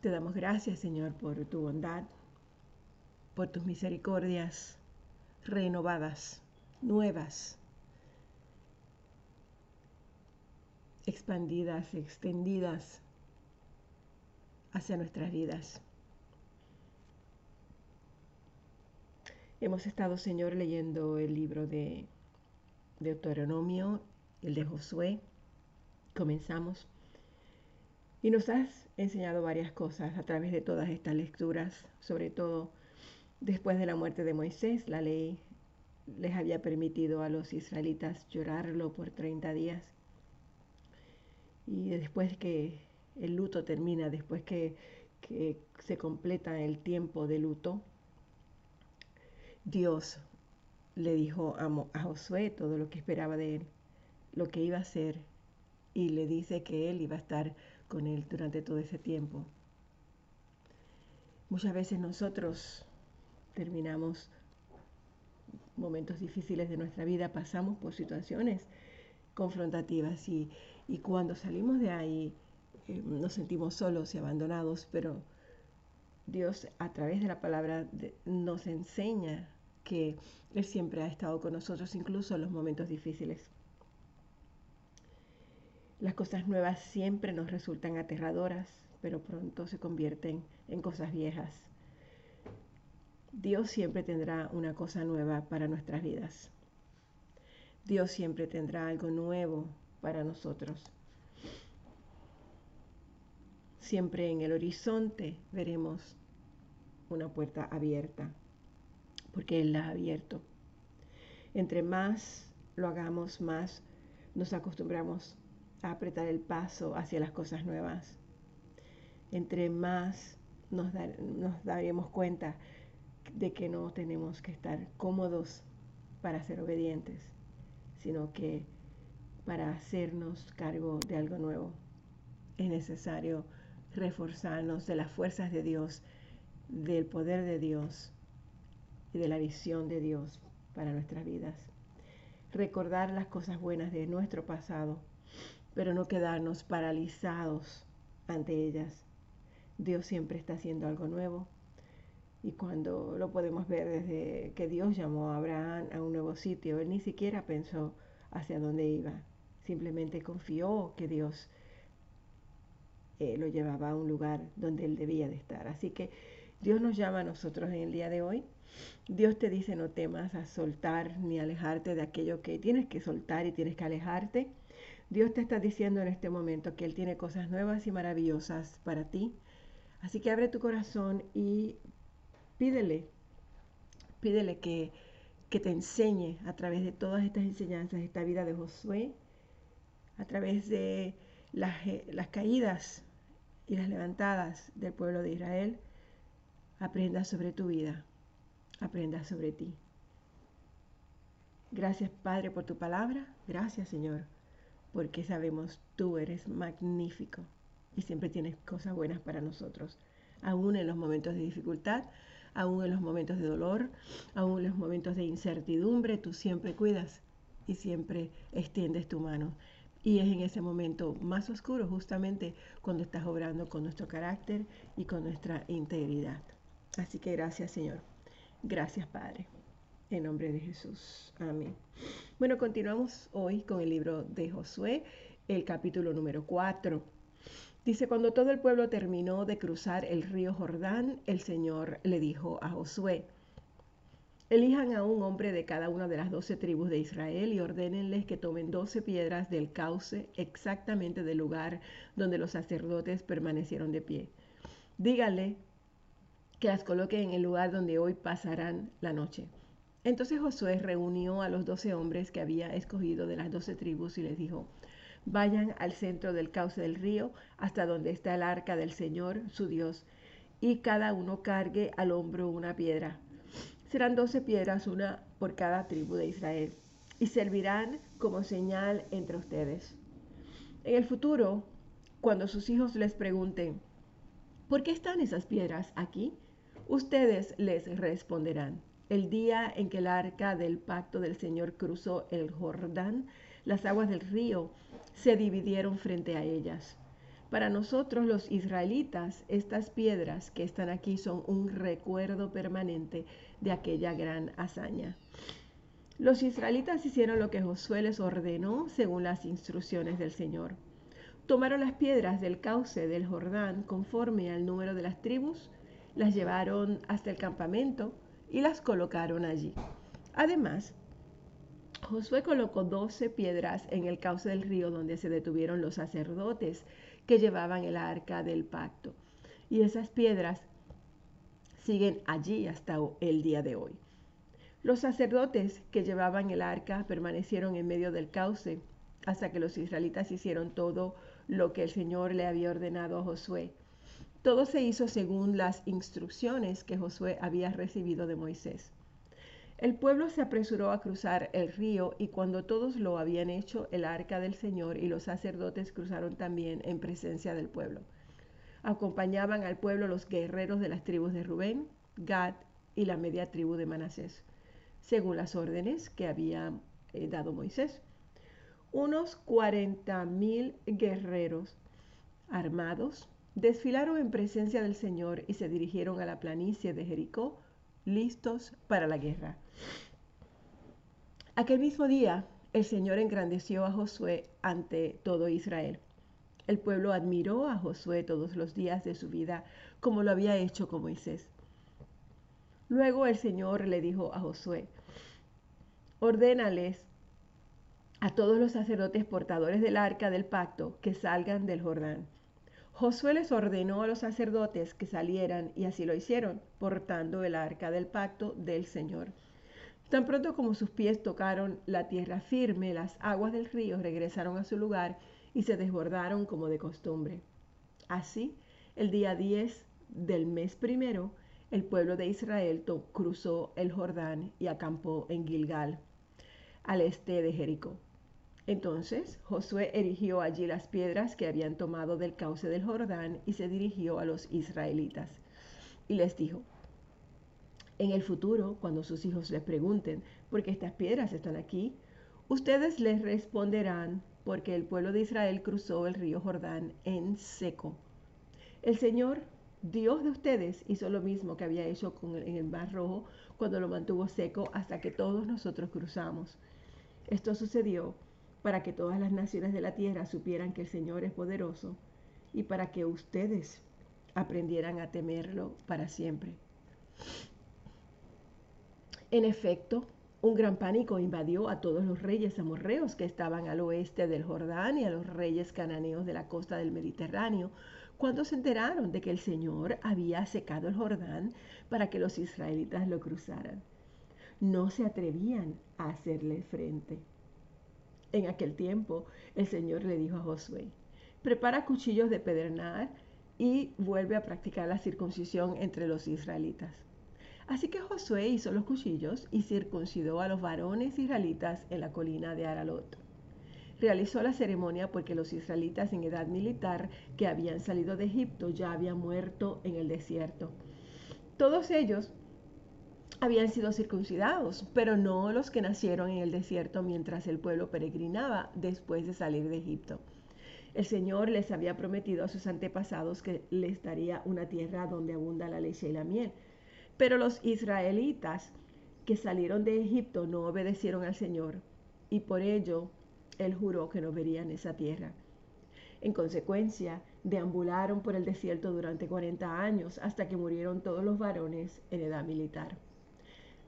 Te damos gracias, Señor, por tu bondad, por tus misericordias renovadas, nuevas, expandidas, extendidas hacia nuestras vidas. Hemos estado, Señor, leyendo el libro de Deuteronomio, el de Josué. Comenzamos. Y nos has enseñado varias cosas a través de todas estas lecturas, sobre todo después de la muerte de Moisés, la ley les había permitido a los israelitas llorarlo por 30 días. Y después que el luto termina, después que, se completa el tiempo de luto, Dios le dijo a, Josué todo lo que esperaba de él, lo que iba a hacer, y le dice que él iba a estar con él durante todo ese tiempo. Muchas veces nosotros terminamos momentos difíciles de nuestra vida, pasamos por situaciones confrontativas y, cuando salimos de ahí eh, nos sentimos solos y abandonados, pero Dios a través de la palabra nos enseña que Él siempre ha estado con nosotros, incluso en los momentos difíciles. Las cosas nuevas siempre nos resultan aterradoras, pero pronto se convierten en cosas viejas. Dios siempre tendrá una cosa nueva para nuestras vidas. Dios siempre tendrá algo nuevo para nosotros. Siempre en el horizonte veremos una puerta abierta, porque Él la ha abierto. Entre más lo hagamos, más nos acostumbramos a apretar el paso hacia las cosas nuevas. Entre más nos, nos daremos cuenta de que no tenemos que estar cómodos para ser obedientes, sino que para hacernos cargo de algo nuevo es necesario reforzarnos de las fuerzas de Dios, del poder de Dios y de la visión de Dios para nuestras vidas. Recordar las cosas buenas de nuestro pasado pero no quedarnos paralizados ante ellas. Dios siempre está haciendo algo nuevo y cuando lo podemos ver desde que Dios llamó a Abraham a un nuevo sitio, él ni siquiera pensó hacia dónde iba, simplemente confió que Dios eh, lo llevaba a un lugar donde él debía de estar. Así que Dios nos llama a nosotros en el día de hoy. Dios te dice no temas a soltar ni alejarte de aquello que tienes que soltar y tienes que alejarte. Dios te está diciendo en este momento que Él tiene cosas nuevas y maravillosas para ti. Así que abre tu corazón y pídele, pídele que, que te enseñe a través de todas estas enseñanzas, esta vida de Josué, a través de las, eh, las caídas y las levantadas del pueblo de Israel, aprenda sobre tu vida, aprenda sobre ti. Gracias Padre por tu palabra, gracias Señor porque sabemos tú eres magnífico y siempre tienes cosas buenas para nosotros, aún en los momentos de dificultad, aún en los momentos de dolor, aún en los momentos de incertidumbre, tú siempre cuidas y siempre extiendes tu mano. Y es en ese momento más oscuro justamente cuando estás obrando con nuestro carácter y con nuestra integridad. Así que gracias Señor. Gracias Padre. En nombre de Jesús. Amén. Bueno, continuamos hoy con el libro de Josué, el capítulo número 4. Dice, cuando todo el pueblo terminó de cruzar el río Jordán, el Señor le dijo a Josué, elijan a un hombre de cada una de las doce tribus de Israel y ordénenles que tomen doce piedras del cauce exactamente del lugar donde los sacerdotes permanecieron de pie. Díganle que las coloquen en el lugar donde hoy pasarán la noche. Entonces Josué reunió a los doce hombres que había escogido de las doce tribus y les dijo, vayan al centro del cauce del río hasta donde está el arca del Señor, su Dios, y cada uno cargue al hombro una piedra. Serán doce piedras, una por cada tribu de Israel, y servirán como señal entre ustedes. En el futuro, cuando sus hijos les pregunten, ¿por qué están esas piedras aquí? Ustedes les responderán el día en que el arca del pacto del Señor cruzó el Jordán, las aguas del río se dividieron frente a ellas. Para nosotros los israelitas, estas piedras que están aquí son un recuerdo permanente de aquella gran hazaña. Los israelitas hicieron lo que Josué les ordenó según las instrucciones del Señor. Tomaron las piedras del cauce del Jordán conforme al número de las tribus, las llevaron hasta el campamento y las colocaron allí. Además, Josué colocó doce piedras en el cauce del río donde se detuvieron los sacerdotes que llevaban el arca del pacto. Y esas piedras siguen allí hasta el día de hoy. Los sacerdotes que llevaban el arca permanecieron en medio del cauce hasta que los israelitas hicieron todo lo que el Señor le había ordenado a Josué. Todo se hizo según las instrucciones que Josué había recibido de Moisés. El pueblo se apresuró a cruzar el río y cuando todos lo habían hecho, el arca del Señor y los sacerdotes cruzaron también en presencia del pueblo. Acompañaban al pueblo los guerreros de las tribus de Rubén, Gad y la media tribu de Manasés, según las órdenes que había eh, dado Moisés. Unos cuarenta mil guerreros armados desfilaron en presencia del Señor y se dirigieron a la planicie de Jericó listos para la guerra. Aquel mismo día, el Señor engrandeció a Josué ante todo Israel. El pueblo admiró a Josué todos los días de su vida, como lo había hecho con Moisés. Luego el Señor le dijo a Josué, ordénales a todos los sacerdotes portadores del arca del pacto que salgan del Jordán Josué les ordenó a los sacerdotes que salieran y así lo hicieron, portando el arca del pacto del Señor. Tan pronto como sus pies tocaron la tierra firme, las aguas del río regresaron a su lugar y se desbordaron como de costumbre. Así, el día 10 del mes primero, el pueblo de Israel cruzó el Jordán y acampó en Gilgal, al este de Jericó. Entonces Josué erigió allí las piedras que habían tomado del cauce del Jordán y se dirigió a los israelitas. Y les dijo, en el futuro, cuando sus hijos les pregunten, ¿por qué estas piedras están aquí? Ustedes les responderán, porque el pueblo de Israel cruzó el río Jordán en seco. El Señor, Dios de ustedes, hizo lo mismo que había hecho con el, en el Mar Rojo cuando lo mantuvo seco hasta que todos nosotros cruzamos. Esto sucedió para que todas las naciones de la tierra supieran que el Señor es poderoso y para que ustedes aprendieran a temerlo para siempre. En efecto, un gran pánico invadió a todos los reyes amorreos que estaban al oeste del Jordán y a los reyes cananeos de la costa del Mediterráneo, cuando se enteraron de que el Señor había secado el Jordán para que los israelitas lo cruzaran. No se atrevían a hacerle frente. En aquel tiempo el Señor le dijo a Josué, prepara cuchillos de pedernal y vuelve a practicar la circuncisión entre los israelitas. Así que Josué hizo los cuchillos y circuncidó a los varones israelitas en la colina de Aralot. Realizó la ceremonia porque los israelitas en edad militar que habían salido de Egipto ya habían muerto en el desierto. Todos ellos habían sido circuncidados, pero no los que nacieron en el desierto mientras el pueblo peregrinaba después de salir de Egipto. El Señor les había prometido a sus antepasados que les daría una tierra donde abunda la leche y la miel. Pero los israelitas que salieron de Egipto no obedecieron al Señor y por ello Él juró que no verían esa tierra. En consecuencia, deambularon por el desierto durante 40 años hasta que murieron todos los varones en edad militar.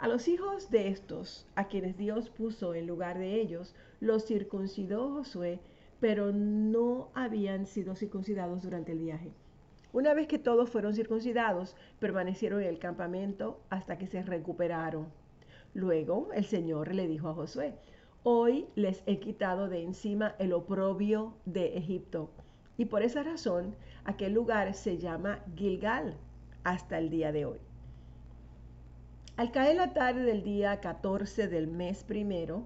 A los hijos de estos, a quienes Dios puso en lugar de ellos, los circuncidó Josué, pero no habían sido circuncidados durante el viaje. Una vez que todos fueron circuncidados, permanecieron en el campamento hasta que se recuperaron. Luego el Señor le dijo a Josué, hoy les he quitado de encima el oprobio de Egipto. Y por esa razón aquel lugar se llama Gilgal hasta el día de hoy. Al caer la tarde del día 14 del mes primero,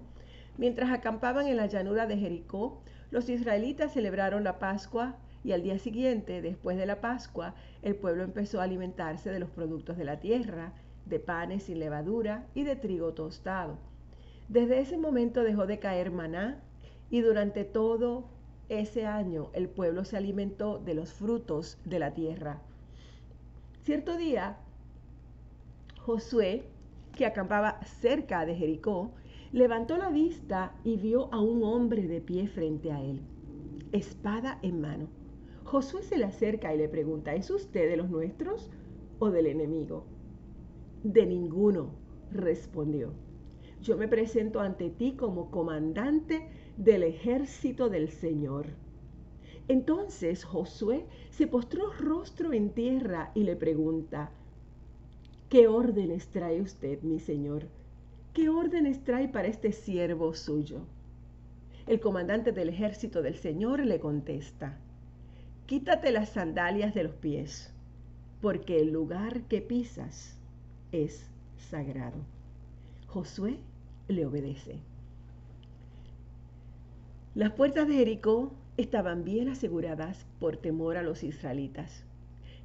mientras acampaban en la llanura de Jericó, los israelitas celebraron la Pascua y al día siguiente, después de la Pascua, el pueblo empezó a alimentarse de los productos de la tierra, de panes sin levadura y de trigo tostado. Desde ese momento dejó de caer maná y durante todo ese año el pueblo se alimentó de los frutos de la tierra. Cierto día, Josué, que acampaba cerca de Jericó, levantó la vista y vio a un hombre de pie frente a él, espada en mano. Josué se le acerca y le pregunta, ¿es usted de los nuestros o del enemigo? De ninguno, respondió. Yo me presento ante ti como comandante del ejército del Señor. Entonces Josué se postró rostro en tierra y le pregunta, ¿qué órdenes trae usted, mi Señor? ¿Qué órdenes trae para este siervo suyo? El comandante del ejército del Señor le contesta, quítate las sandalias de los pies, porque el lugar que pisas es sagrado. Josué le obedece. Las puertas de Jericó estaban bien aseguradas por temor a los israelitas.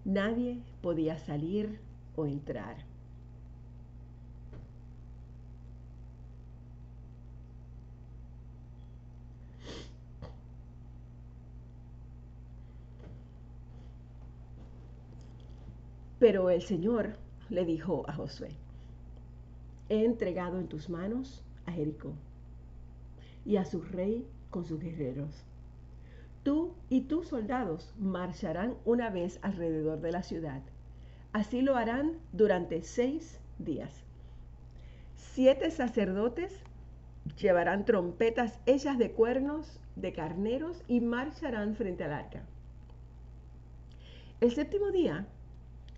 Nadie podía salir o entrar. Pero el Señor le dijo a Josué, he entregado en tus manos a Jericó y a su rey con sus guerreros. Tú y tus soldados marcharán una vez alrededor de la ciudad. Así lo harán durante seis días. Siete sacerdotes llevarán trompetas hechas de cuernos de carneros y marcharán frente al arca. El séptimo día,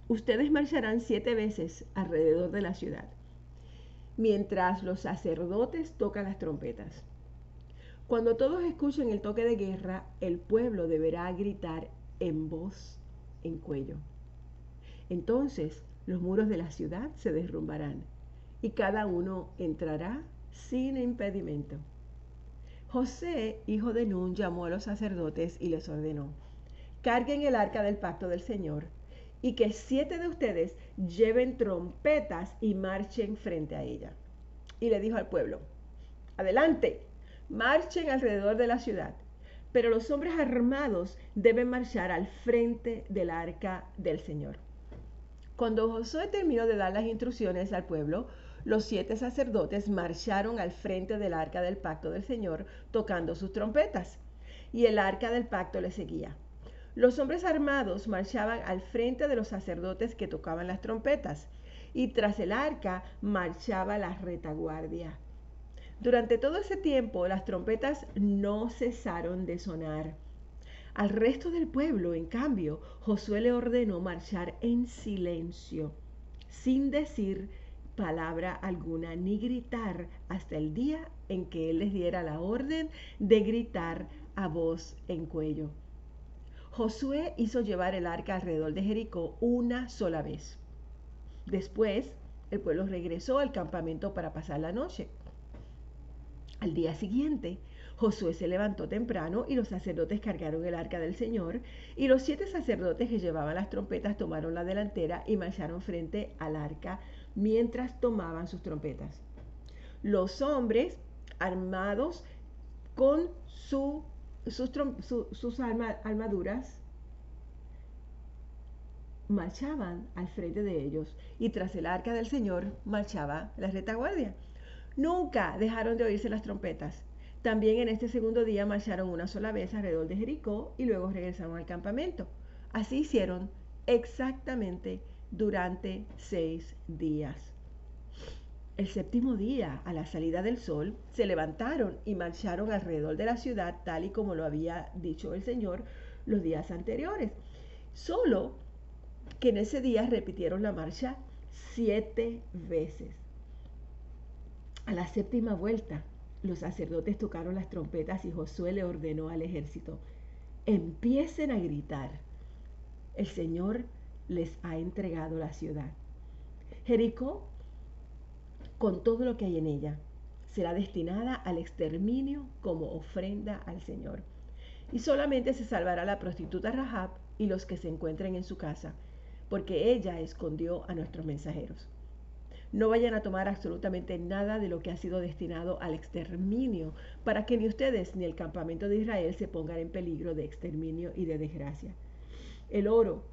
ustedes marcharán siete veces alrededor de la ciudad, mientras los sacerdotes tocan las trompetas. Cuando todos escuchen el toque de guerra, el pueblo deberá gritar en voz en cuello. Entonces los muros de la ciudad se derrumbarán y cada uno entrará sin impedimento. José, hijo de Nun, llamó a los sacerdotes y les ordenó, carguen el arca del pacto del Señor y que siete de ustedes lleven trompetas y marchen frente a ella. Y le dijo al pueblo, adelante, marchen alrededor de la ciudad, pero los hombres armados deben marchar al frente del arca del Señor. Cuando Josué terminó de dar las instrucciones al pueblo, los siete sacerdotes marcharon al frente del arca del pacto del Señor tocando sus trompetas, y el arca del pacto le seguía. Los hombres armados marchaban al frente de los sacerdotes que tocaban las trompetas, y tras el arca marchaba la retaguardia. Durante todo ese tiempo las trompetas no cesaron de sonar. Al resto del pueblo, en cambio, Josué le ordenó marchar en silencio, sin decir palabra alguna ni gritar hasta el día en que él les diera la orden de gritar a voz en cuello. Josué hizo llevar el arca alrededor de Jericó una sola vez. Después, el pueblo regresó al campamento para pasar la noche. Al día siguiente, Josué se levantó temprano y los sacerdotes cargaron el arca del Señor y los siete sacerdotes que llevaban las trompetas tomaron la delantera y marcharon frente al arca mientras tomaban sus trompetas. Los hombres armados con sus, sus armaduras marchaban al frente de ellos y tras el arca del Señor marchaba la retaguardia. Nunca dejaron de oírse las trompetas. También en este segundo día marcharon una sola vez alrededor de Jericó y luego regresaron al campamento. Así hicieron exactamente durante seis días. El séptimo día, a la salida del sol, se levantaron y marcharon alrededor de la ciudad tal y como lo había dicho el Señor los días anteriores. Solo que en ese día repitieron la marcha siete veces. A la séptima vuelta, los sacerdotes tocaron las trompetas y Josué le ordenó al ejército, empiecen a gritar. El Señor les ha entregado la ciudad. Jericó, con todo lo que hay en ella, será destinada al exterminio como ofrenda al Señor. Y solamente se salvará la prostituta Rahab y los que se encuentren en su casa, porque ella escondió a nuestros mensajeros. No vayan a tomar absolutamente nada de lo que ha sido destinado al exterminio, para que ni ustedes ni el campamento de Israel se pongan en peligro de exterminio y de desgracia. El oro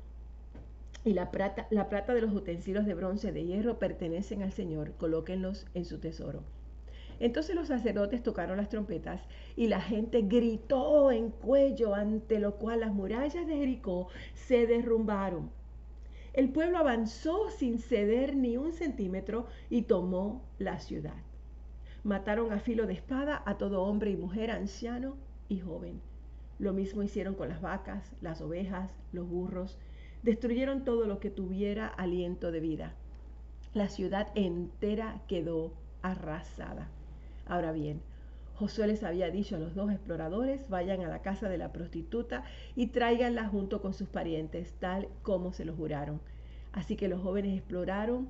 y la plata, la plata de los utensilios de bronce de hierro pertenecen al Señor, colóquenlos en su tesoro. Entonces los sacerdotes tocaron las trompetas y la gente gritó en cuello, ante lo cual las murallas de Jericó se derrumbaron. El pueblo avanzó sin ceder ni un centímetro y tomó la ciudad. Mataron a filo de espada a todo hombre y mujer, anciano y joven. Lo mismo hicieron con las vacas, las ovejas, los burros. Destruyeron todo lo que tuviera aliento de vida. La ciudad entera quedó arrasada. Ahora bien, Josué les había dicho a los dos exploradores, vayan a la casa de la prostituta y tráiganla junto con sus parientes, tal como se lo juraron. Así que los jóvenes exploraron,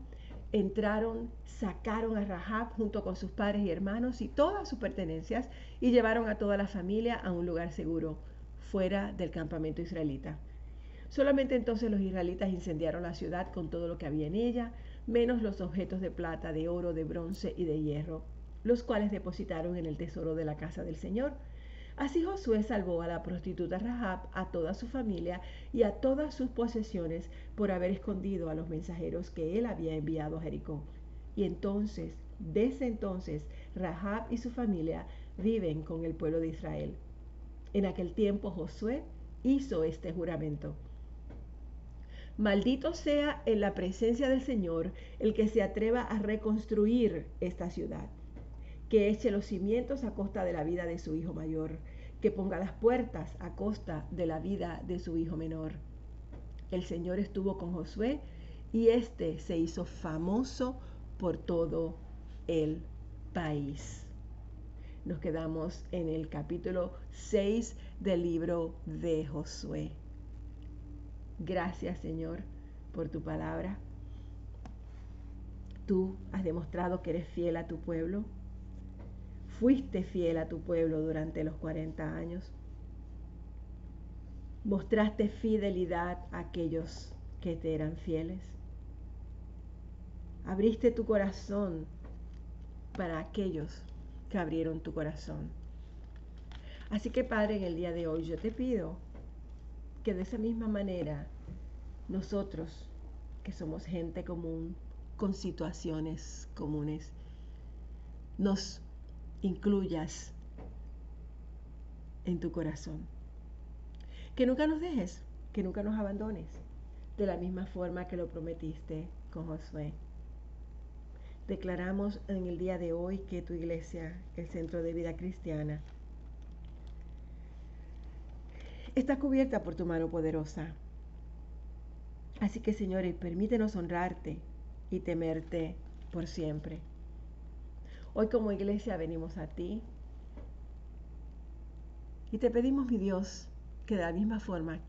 entraron, sacaron a Rahab junto con sus padres y hermanos y todas sus pertenencias y llevaron a toda la familia a un lugar seguro, fuera del campamento israelita. Solamente entonces los israelitas incendiaron la ciudad con todo lo que había en ella, menos los objetos de plata, de oro, de bronce y de hierro los cuales depositaron en el tesoro de la casa del Señor. Así Josué salvó a la prostituta Rahab, a toda su familia y a todas sus posesiones por haber escondido a los mensajeros que él había enviado a Jericó. Y entonces, desde entonces, Rahab y su familia viven con el pueblo de Israel. En aquel tiempo Josué hizo este juramento. Maldito sea en la presencia del Señor el que se atreva a reconstruir esta ciudad que eche los cimientos a costa de la vida de su hijo mayor, que ponga las puertas a costa de la vida de su hijo menor. El Señor estuvo con Josué y éste se hizo famoso por todo el país. Nos quedamos en el capítulo 6 del libro de Josué. Gracias Señor por tu palabra. Tú has demostrado que eres fiel a tu pueblo Fuiste fiel a tu pueblo durante los 40 años. Mostraste fidelidad a aquellos que te eran fieles. Abriste tu corazón para aquellos que abrieron tu corazón. Así que Padre, en el día de hoy yo te pido que de esa misma manera nosotros, que somos gente común, con situaciones comunes, nos incluyas en tu corazón. Que nunca nos dejes, que nunca nos abandones, de la misma forma que lo prometiste con Josué. Declaramos en el día de hoy que tu iglesia, el centro de vida cristiana, está cubierta por tu mano poderosa. Así que, Señores, permítenos honrarte y temerte por siempre. Hoy como iglesia venimos a ti y te pedimos, mi Dios, que de la misma forma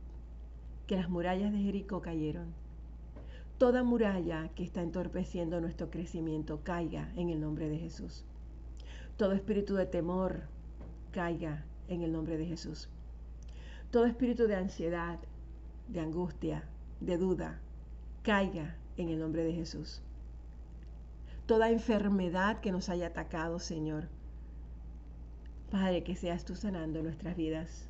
que las murallas de Jericó cayeron, toda muralla que está entorpeciendo nuestro crecimiento caiga en el nombre de Jesús. Todo espíritu de temor caiga en el nombre de Jesús. Todo espíritu de ansiedad, de angustia, de duda, caiga en el nombre de Jesús toda enfermedad que nos haya atacado, Señor. Padre, que seas tú sanando nuestras vidas.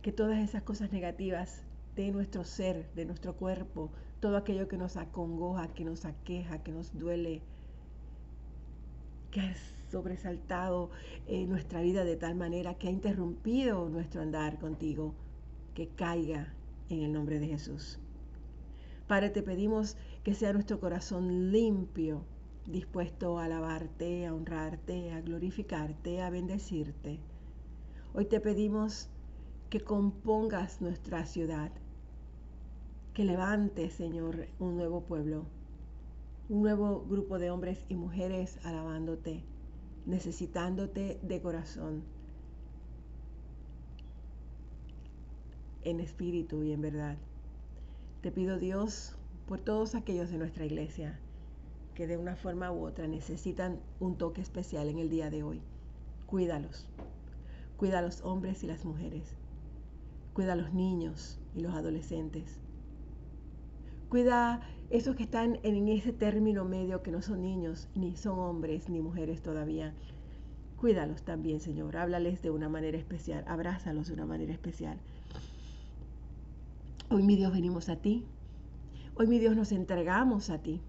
Que todas esas cosas negativas de nuestro ser, de nuestro cuerpo, todo aquello que nos acongoja, que nos aqueja, que nos duele, que ha sobresaltado nuestra vida de tal manera que ha interrumpido nuestro andar contigo, que caiga en el nombre de Jesús. Padre, te pedimos que sea nuestro corazón limpio, dispuesto a alabarte, a honrarte, a glorificarte, a bendecirte. Hoy te pedimos que compongas nuestra ciudad, que levantes, Señor, un nuevo pueblo, un nuevo grupo de hombres y mujeres alabándote, necesitándote de corazón, en espíritu y en verdad. Te pido Dios por todos aquellos de nuestra iglesia que de una forma u otra necesitan un toque especial en el día de hoy. Cuídalos. Cuida a los hombres y las mujeres. Cuida a los niños y los adolescentes. Cuida esos que están en ese término medio que no son niños, ni son hombres, ni mujeres todavía. Cuídalos también, Señor. Háblales de una manera especial. Abrázalos de una manera especial. Hoy, mi Dios, venimos a ti. Hoy, mi Dios, nos entregamos a ti.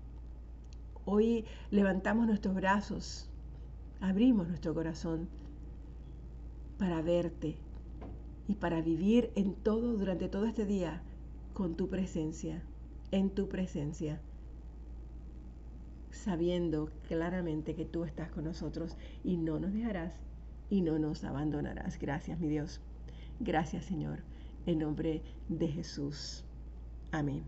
Hoy levantamos nuestros brazos, abrimos nuestro corazón para verte y para vivir en todo, durante todo este día, con tu presencia en tu presencia, sabiendo claramente que tú estás con nosotros y no nos dejarás y no nos abandonarás. Gracias, mi Dios. Gracias, Señor. En nombre de Jesús. Amén.